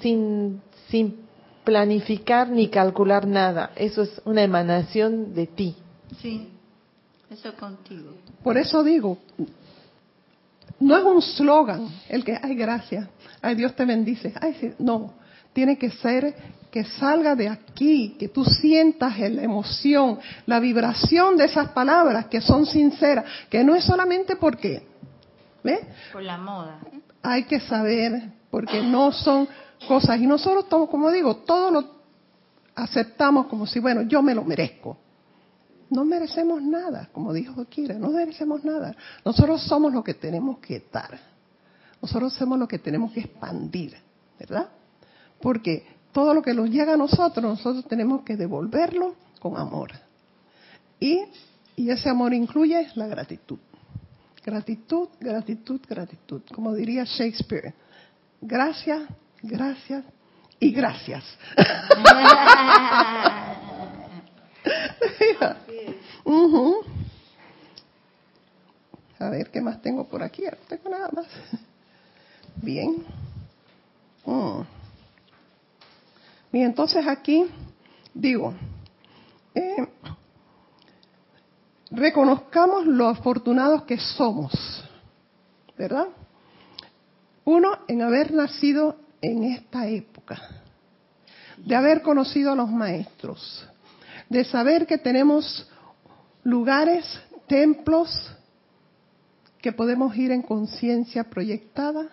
sin, sin planificar ni calcular nada. Eso es una emanación de ti. Sí, eso contigo. Por eso digo, no es un slogan el que, ay, gracias, ay, Dios te bendice. Ay, sí. No, tiene que ser que salga de aquí, que tú sientas la emoción, la vibración de esas palabras que son sinceras, que no es solamente porque, ¿ves? Por la moda. Hay que saber, porque no son cosas, y nosotros, como digo, todo lo aceptamos como si, bueno, yo me lo merezco. No merecemos nada, como dijo Kira, no merecemos nada. Nosotros somos lo que tenemos que dar. Nosotros somos lo que tenemos que expandir, ¿verdad? Porque todo lo que nos llega a nosotros, nosotros tenemos que devolverlo con amor. Y, y ese amor incluye la gratitud. Gratitud, gratitud, gratitud. Como diría Shakespeare, gracias, gracias y gracias. A ver, ¿qué más tengo por aquí? No tengo nada más. Bien. Mm. Bien, entonces aquí digo, eh, reconozcamos lo afortunados que somos, ¿verdad? Uno, en haber nacido en esta época, de haber conocido a los maestros, de saber que tenemos lugares, templos, que podemos ir en conciencia proyectada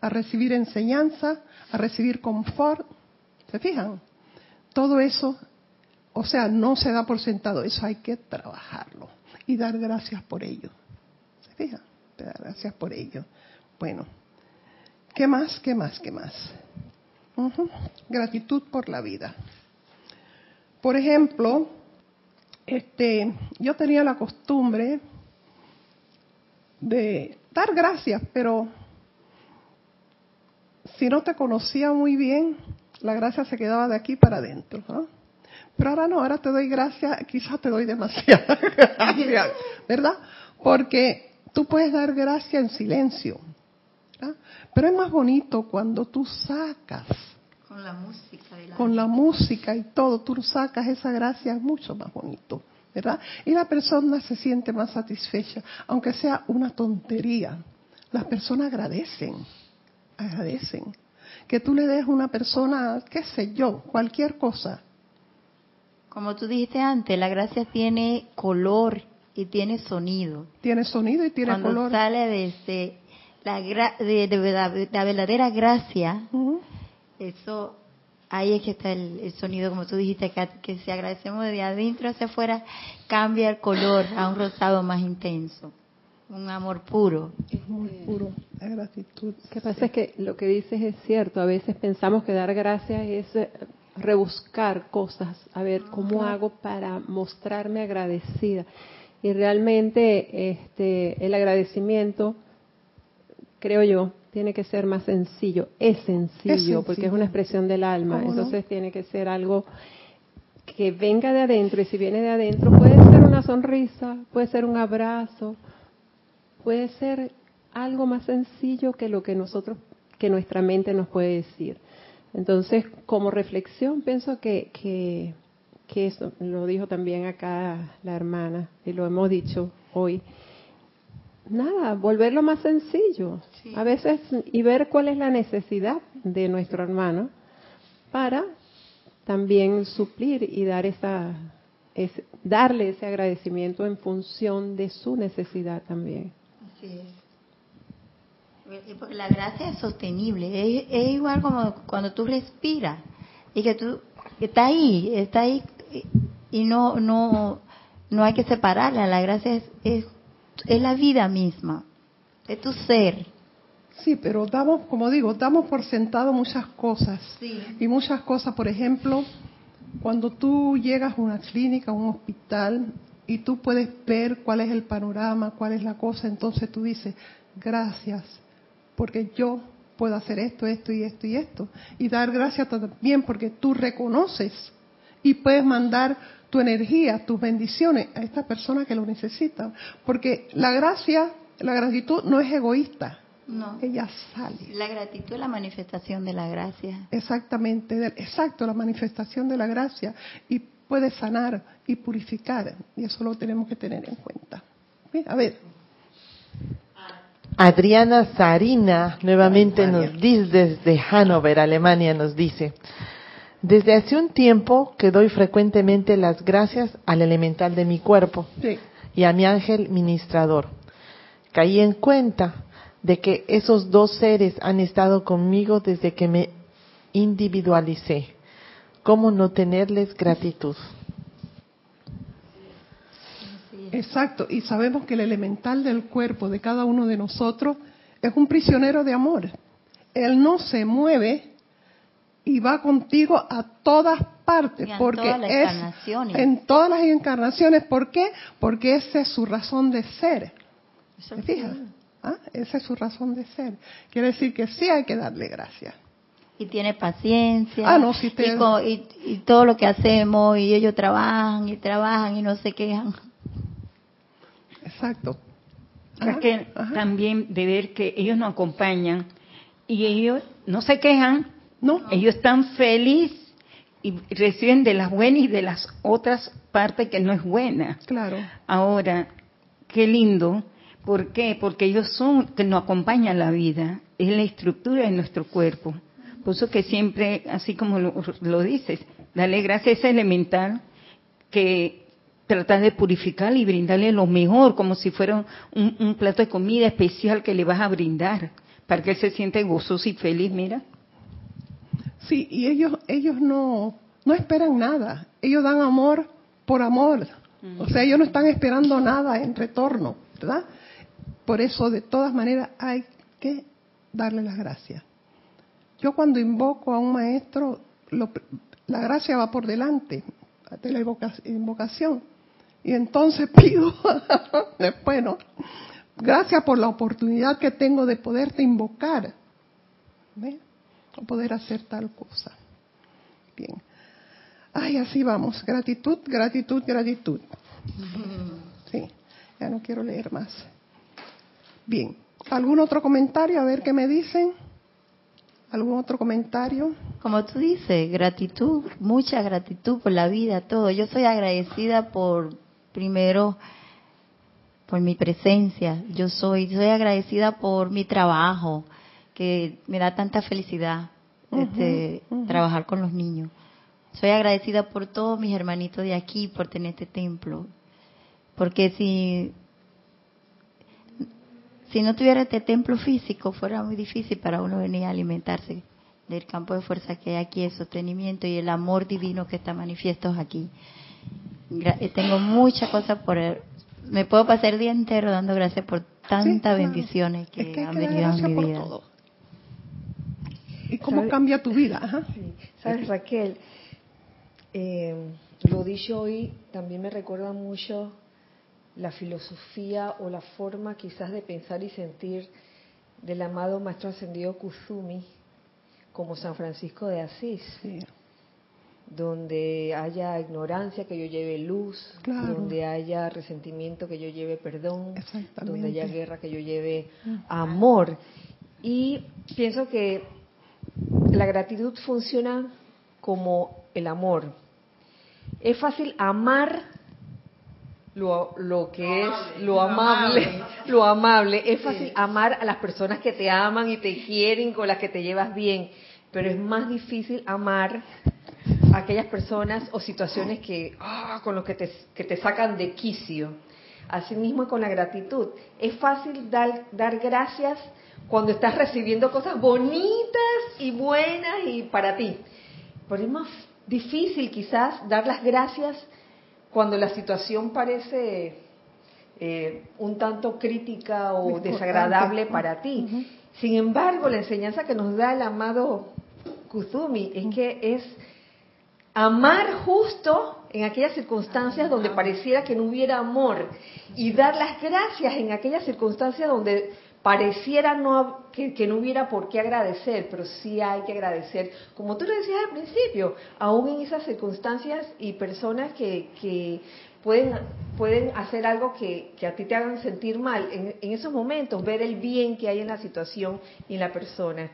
a recibir enseñanza, a recibir confort, ¿Se fijan? Todo eso, o sea, no se da por sentado, eso hay que trabajarlo y dar gracias por ello. ¿Se fijan? Dar gracias por ello. Bueno, ¿qué más? ¿Qué más? ¿Qué más? Gratitud por la vida. Por ejemplo, este, yo tenía la costumbre de dar gracias, pero si no te conocía muy bien, la gracia se quedaba de aquí para adentro. Pero ahora no, ahora te doy gracias, quizás te doy demasiada gracia, ¿verdad? Porque tú puedes dar gracia en silencio. Pero es más bonito cuando tú sacas. Con la música. Y con la música y todo, tú sacas esa gracia, es mucho más bonito. ¿verdad? Y la persona se siente más satisfecha, aunque sea una tontería. Las personas agradecen, agradecen que tú le des a una persona, qué sé yo, cualquier cosa. Como tú dijiste antes, la gracia tiene color y tiene sonido. Tiene sonido y tiene Cuando color. sale desde la, de, la verdadera gracia, eso ahí es que está el, sonido, como tú dijiste, que, que si agradecemos de adentro hacia afuera, cambia el color a un rosado más intenso un amor puro. Es muy puro, la gratitud. Lo que pasa es que lo que dices es cierto, a veces pensamos que dar gracias es eh, rebuscar cosas, a ver cómo hago para mostrarme agradecida. Y realmente este el agradecimiento, creo yo, tiene que ser más sencillo, es sencillo, porque es una expresión del alma, entonces tiene que ser algo que venga de adentro y si viene de adentro puede ser una sonrisa, puede ser un abrazo, puede ser algo más sencillo que lo que nosotros, que nuestra mente nos puede decir. Entonces, como reflexión, pienso que, que, que eso lo dijo también acá la hermana, y lo hemos dicho hoy. Nada, volverlo más sencillo. A veces, y ver cuál es la necesidad de nuestro hermano para también suplir y dar esa, darle ese agradecimiento en función de su necesidad también. Sí. Porque la gracia es sostenible. Es, igual como cuando tú respiras y que tú está ahí, está ahí y no no no hay que separarla. La gracia es, es, es la vida misma, es tu ser. Sí, pero damos, como digo, damos por sentado muchas cosas. Y muchas cosas, por ejemplo, cuando tú llegas a una clínica, a un hospital, y tú puedes ver cuál es el panorama, cuál es la cosa, entonces tú dices, gracias, porque yo puedo hacer esto, esto y esto y esto. Y dar gracias también porque tú reconoces y puedes mandar tu energía, tus bendiciones a esta persona que lo necesita. Porque la gracia, la gratitud no es egoísta. No. Ella sale. La gratitud es la manifestación de la gracia. Exactamente, exacto, la manifestación de la gracia. Y puede sanar y purificar. Y eso lo tenemos que tener en cuenta. A ver. Adriana Sarina nuevamente nos dice desde Hannover, Alemania, nos dice, desde hace un tiempo que doy frecuentemente las gracias al elemental de mi cuerpo y a mi ángel ministrador. Caí en cuenta de que esos dos seres han estado conmigo desde que me individualicé. ¿Cómo no tenerles gratitud? Exacto, y sabemos que el elemental del cuerpo de cada uno de nosotros es un prisionero de amor. Él no se mueve y va contigo a todas partes, porque es en todas las encarnaciones. ¿Por qué? Porque esa es su razón de ser. ¿Se ¿Ah? Esa es su razón de ser. Quiere decir que sí hay que darle gracias. Y tiene paciencia. Ah, no, sí y, y, todo lo que hacemos, y ellos trabajan y trabajan y no se quejan. Exacto. Es que también de ver que ellos nos acompañan y ellos no se quejan, no. Ellos están felices y reciben de las buenas y de las otras partes que no es buena. Claro. Ahora, qué lindo. ¿Por qué? Porque ellos son que nos acompañan la vida. Es la estructura de nuestro cuerpo. Por eso que siempre, así como lo, dices, dale gracias a ese elemental que trata de purificar y brindarle lo mejor, como si fuera un, un, plato de comida especial que le vas a brindar, para que él se siente gozoso y feliz, mira. Sí, y ellos, ellos no, no esperan nada. Ellos dan amor por amor. O sea, ellos no están esperando nada en retorno, ¿verdad? Por eso, de todas maneras, hay que darle las gracias. Yo cuando invoco a un maestro, la gracia va por delante de la invocación. Y entonces pido, después, ¿no? Gracias por la oportunidad que tengo de poderte invocar. O poder hacer tal cosa. Bien. Ay, así vamos. Gratitud, gratitud, gratitud. Sí, ya no quiero leer más. Bien. ¿Algún otro comentario? A ver qué me dicen. ¿Algún otro comentario? Como tú dices, gratitud, mucha gratitud por la vida, todo. Yo soy agradecida por, primero, por mi presencia. Yo soy, soy agradecida por mi trabajo, que me da tanta felicidad este, trabajar con los niños. Soy agradecida por todos mis hermanitos de aquí por tener este templo, porque si si no tuviera este templo físico fuera muy difícil para uno venir a alimentarse del campo de fuerza que hay aquí, el sostenimiento y el amor divino que está manifiesto aquí. Eh, tengo muchas cosas por me puedo pasar el día entero dando gracias por tantas bendiciones que, han venido a mi vida. ¿Y cómo cambia tu vida? Sabes, Raquel, eh, lo dicho hoy también me recuerda mucho la filosofía o la forma quizás de pensar y sentir del amado Maestro Ascendido Kuzumi como San Francisco de Asís. Donde haya ignorancia, que yo lleve luz, donde haya resentimiento, que yo lleve perdón, donde haya guerra, que yo lleve amor. Y pienso que la gratitud funciona como el amor. Es fácil amar lo, lo que es lo amable, lo amable. Es fácil amar a las personas que te aman y te quieren, con las que te llevas bien, pero es más difícil amar a aquellas personas o situaciones que ah, con los que te, que te sacan de quicio. Asimismo con la gratitud. Es fácil dar, dar gracias cuando estás recibiendo cosas bonitas y buenas y para ti. Pero es más difícil quizás dar las gracias cuando la situación parece eh, un tanto crítica o desagradable para ti. Sin embargo, la enseñanza que nos da el amado Kuzumi es que es amar justo en aquellas circunstancias donde pareciera que no hubiera amor y dar las gracias en aquellas circunstancias donde pareciera no que, no hubiera por qué agradecer, pero sí hay que agradecer, como tú lo decías al principio, aún en esas circunstancias y personas que, que pueden, pueden hacer algo que, a ti te hagan sentir mal, en, esos momentos ver el bien que hay en la situación y en la persona.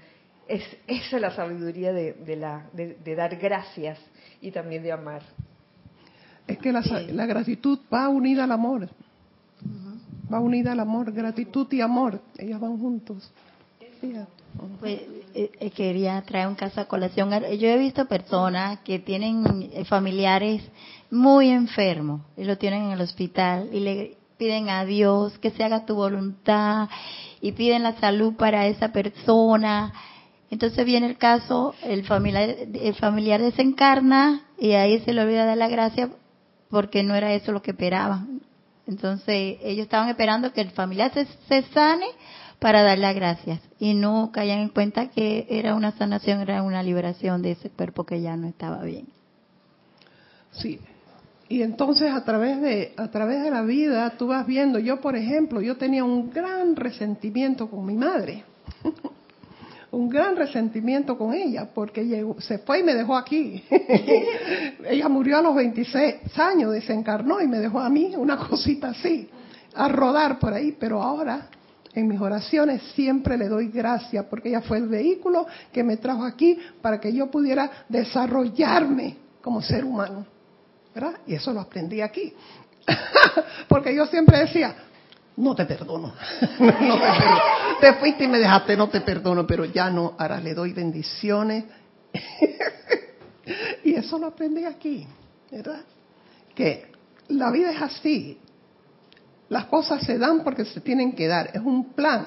Es, esa es la sabiduría de, la, de, dar gracias y también de amar. Es que la, la gratitud va unida al amor va unida al amor, gratitud y amor, ellas van juntos. Pues, eh, eh, quería traer un caso a colación. Yo he visto personas que tienen eh, familiares muy enfermos y lo tienen en el hospital y le piden a Dios que se haga tu voluntad y piden la salud para esa persona. Entonces viene el caso, el familiar, el familiar desencarna y ahí se le olvida dar la gracia porque no era eso lo que esperaban. Entonces ellos estaban esperando que el familiar se, sane para dar las gracias y no caían en cuenta que era una sanación, era una liberación de ese cuerpo que ya no estaba bien. Sí. Y entonces a través de a través de la vida tú vas viendo, yo por ejemplo, yo tenía un gran resentimiento con mi madre. Un gran resentimiento con ella porque llegó, se fue y me dejó aquí. ella murió a los 26 años, desencarnó y me dejó a mí una cosita así, a rodar por ahí, pero ahora en mis oraciones siempre le doy gracias porque ella fue el vehículo que me trajo aquí para que yo pudiera desarrollarme como ser humano. ¿Verdad? Y eso lo aprendí aquí. porque yo siempre decía, no te perdono. te, fuiste y me dejaste, no te perdono, pero ya no, ahora le doy bendiciones. y eso lo aprendí aquí, ¿verdad? Que la vida es así. Las cosas se dan porque se tienen que dar. Es un plan.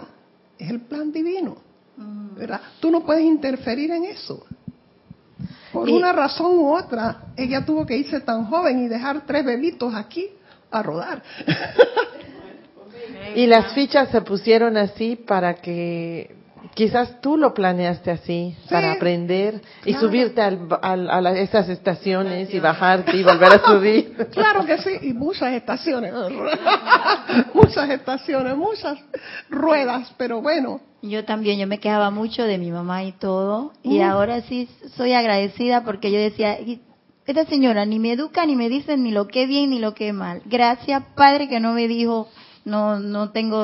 Es el plan divino. Mm. ¿Verdad? Tú no puedes interferir en eso. Por una razón u otra, ella tuvo que irse tan joven y dejar tres bebitos aquí a rodar. Y las fichas se pusieron así para que quizás tú lo planeaste así, para aprender y subirte al, a esas estaciones y bajarte y volver a subir. Claro que sí, y muchas estaciones, muchas estaciones, muchas ruedas, pero bueno. Yo también, yo me quejaba mucho de mi mamá y todo, y ahora sí soy agradecida porque yo decía, esta señora ni me educa, ni me dice ni lo que es bien, ni lo que es mal. Gracias, Padre, que no me dijo no, no tengo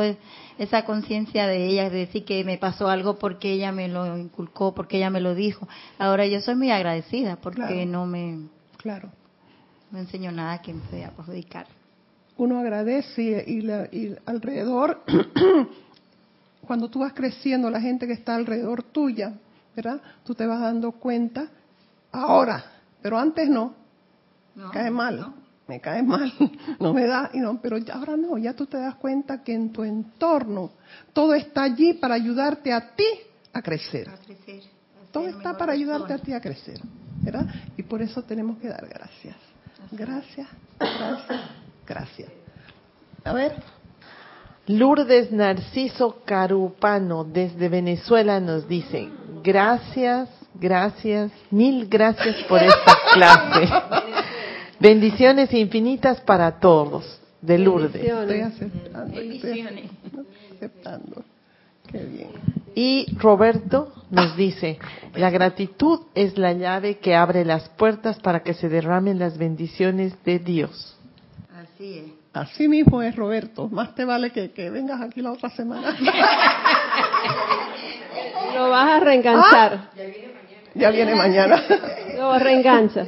esa conciencia de ella, de decir que me pasó algo porque ella me lo inculcó, porque ella me lo dijo. Ahora yo soy muy agradecida porque no me claro. no enseñó nada que me pueda perjudicar. Uno agradece y, y alrededor, cuando tú vas creciendo, la gente que está alrededor tuya, ¿verdad? Tú te vas dando cuenta ahora, pero antes no, cae mal me cae mal, no me da, y no, pero ahora no, ya tú te das cuenta que en tu entorno todo está allí para ayudarte a ti a crecer. todo está para ayudarte a ti a crecer, ¿verdad? Y por eso tenemos que dar gracias. Gracias, gracias, gracias. A ver. Lourdes Narciso Carupano desde Venezuela nos dice, gracias, gracias, mil gracias por esta clase. Bendiciones infinitas para todos, de Lourdes. Estoy aceptando. Bendiciones. aceptando. Qué bien. Y Roberto nos dice, la gratitud es la llave que abre las puertas para que se derramen las bendiciones de Dios. Así es. Así mismo es, Roberto. Más te vale que, vengas aquí la otra semana. Lo vas a reenganchar. Ah, ya viene mañana. Lo reengancha.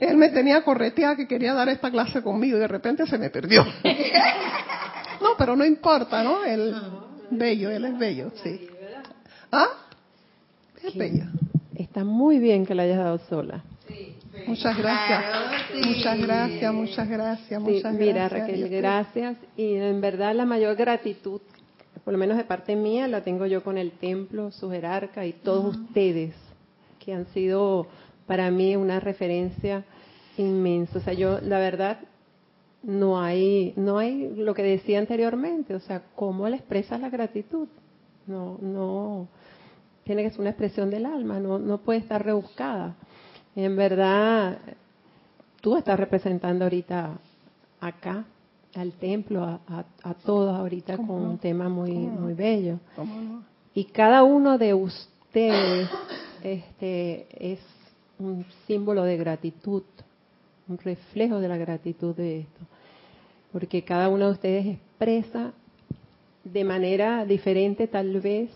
Él me tenía correteada que quería dar esta clase conmigo y de repente se me perdió. No, pero no importa, ¿no? Él bello, él es bello, sí. ¿Ah? Es bella. Está muy bien que la hayas dado sola. Muchas gracias. Muchas gracias, muchas gracias, muchas gracias. Mira, Raquel, gracias. Y en verdad la mayor gratitud, por lo menos de parte mía, la tengo yo con el templo, su jerarca y todos ustedes que han sido para mí una referencia inmensa. O sea, yo, la verdad, no hay, no hay lo que decía anteriormente, o sea, cómo le expresas la gratitud. No, no, tiene que ser una expresión del alma, no, no puede estar rebuscada. En verdad, tú estás representando ahorita acá al templo, a, todos ahorita con un tema muy, muy bello. Y cada uno de ustedes este, es un símbolo de gratitud, un reflejo de la gratitud de esto. Porque cada uno de ustedes expresa de manera diferente tal vez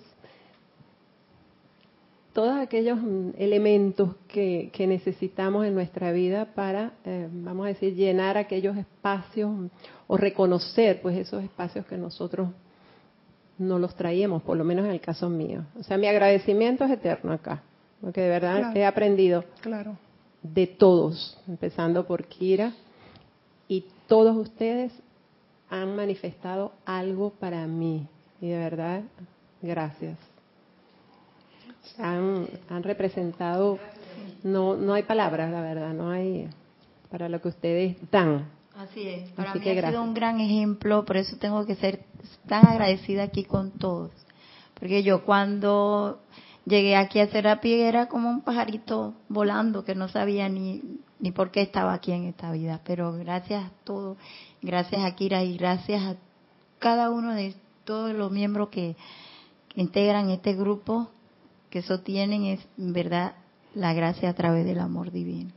todos aquellos elementos que, necesitamos en nuestra vida para, eh, vamos a decir, llenar aquellos espacios o reconocer pues esos espacios que nosotros no los traíamos, por lo menos en el caso mío. O sea, mi agradecimiento es eterno acá, porque de verdad he aprendido claro. de todos, empezando por Kira, y todos ustedes han manifestado algo para mí. Y de verdad, gracias. Han, han representado, no, no hay palabras, la verdad, no hay para lo que ustedes dan. Así es, para mí ha sido un gran ejemplo, por eso tengo que ser tan agradecida aquí con todos. Porque yo cuando llegué aquí a Serapia era como un pajarito volando que no sabía ni, ni por qué estaba aquí en esta vida. Pero gracias a todos, gracias a Kira y gracias a cada uno de todos los miembros que, integran este grupo, que sostienen es verdad la gracia a través del amor divino.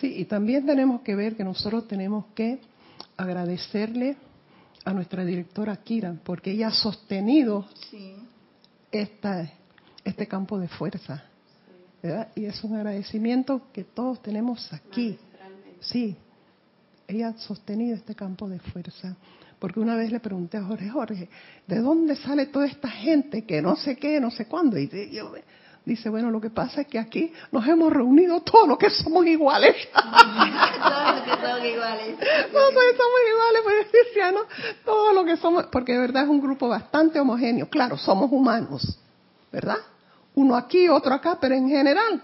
Sí, y también tenemos que ver que nosotros tenemos que agradecerle a nuestra directora Kira, porque ella ha sostenido esta, este campo de fuerza. Y es un agradecimiento que todos tenemos aquí. Sí, ella ha sostenido este campo de fuerza. Porque una vez le pregunté a Jorge, Jorge, ¿de dónde sale toda esta gente que no sé qué, no sé cuándo? Y yo, Dice, bueno, lo que pasa es que aquí nos hemos reunido todos los que somos iguales. todos los que somos iguales. Todos los que somos iguales, pues cristianos, todos los que somos, porque de verdad es un grupo bastante homogéneo. Claro, somos humanos, ¿verdad? Uno aquí, otro acá, pero en general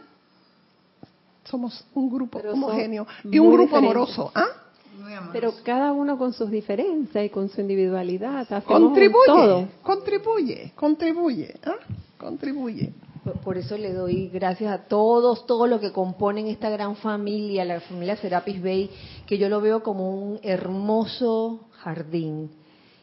somos un grupo homogéneo y un grupo amoroso. ¿ah? Pero cada uno con sus diferencias y con su individualidad. Contribuye, contribuye, contribuye, ¿ah? contribuye. Por eso le doy gracias a todos, todos los que componen esta gran familia, la familia Serapis Bay, que yo lo veo como un hermoso jardín.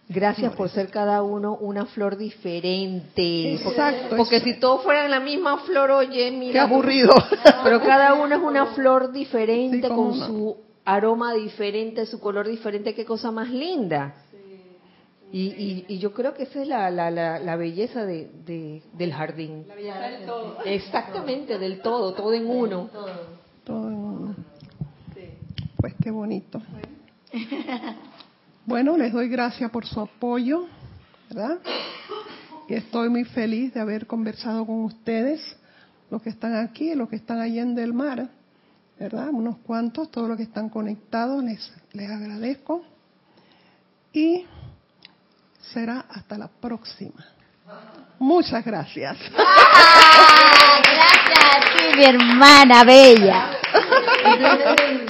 Gracias por ser cada uno una flor diferente. Exacto. Porque, si todos fueran la misma flor, oye, mira. Qué aburrido. Pero cada uno es una flor diferente, con su aroma diferente, su color diferente. Qué cosa más linda. Y, y, yo creo que esa es la, la, la, belleza de, del jardín. La belleza del todo. Exactamente, del todo, todo en uno. Todo en uno. Pues qué bonito. Bueno, les doy gracias por su apoyo, ¿verdad? Y estoy muy feliz de haber conversado con ustedes, los que están aquí, los que están allá en del mar, ¿verdad? Unos cuantos, todos los que están conectados, les, les agradezco. Y será hasta la próxima. Muchas gracias. gracias a ti, mi hermana bella.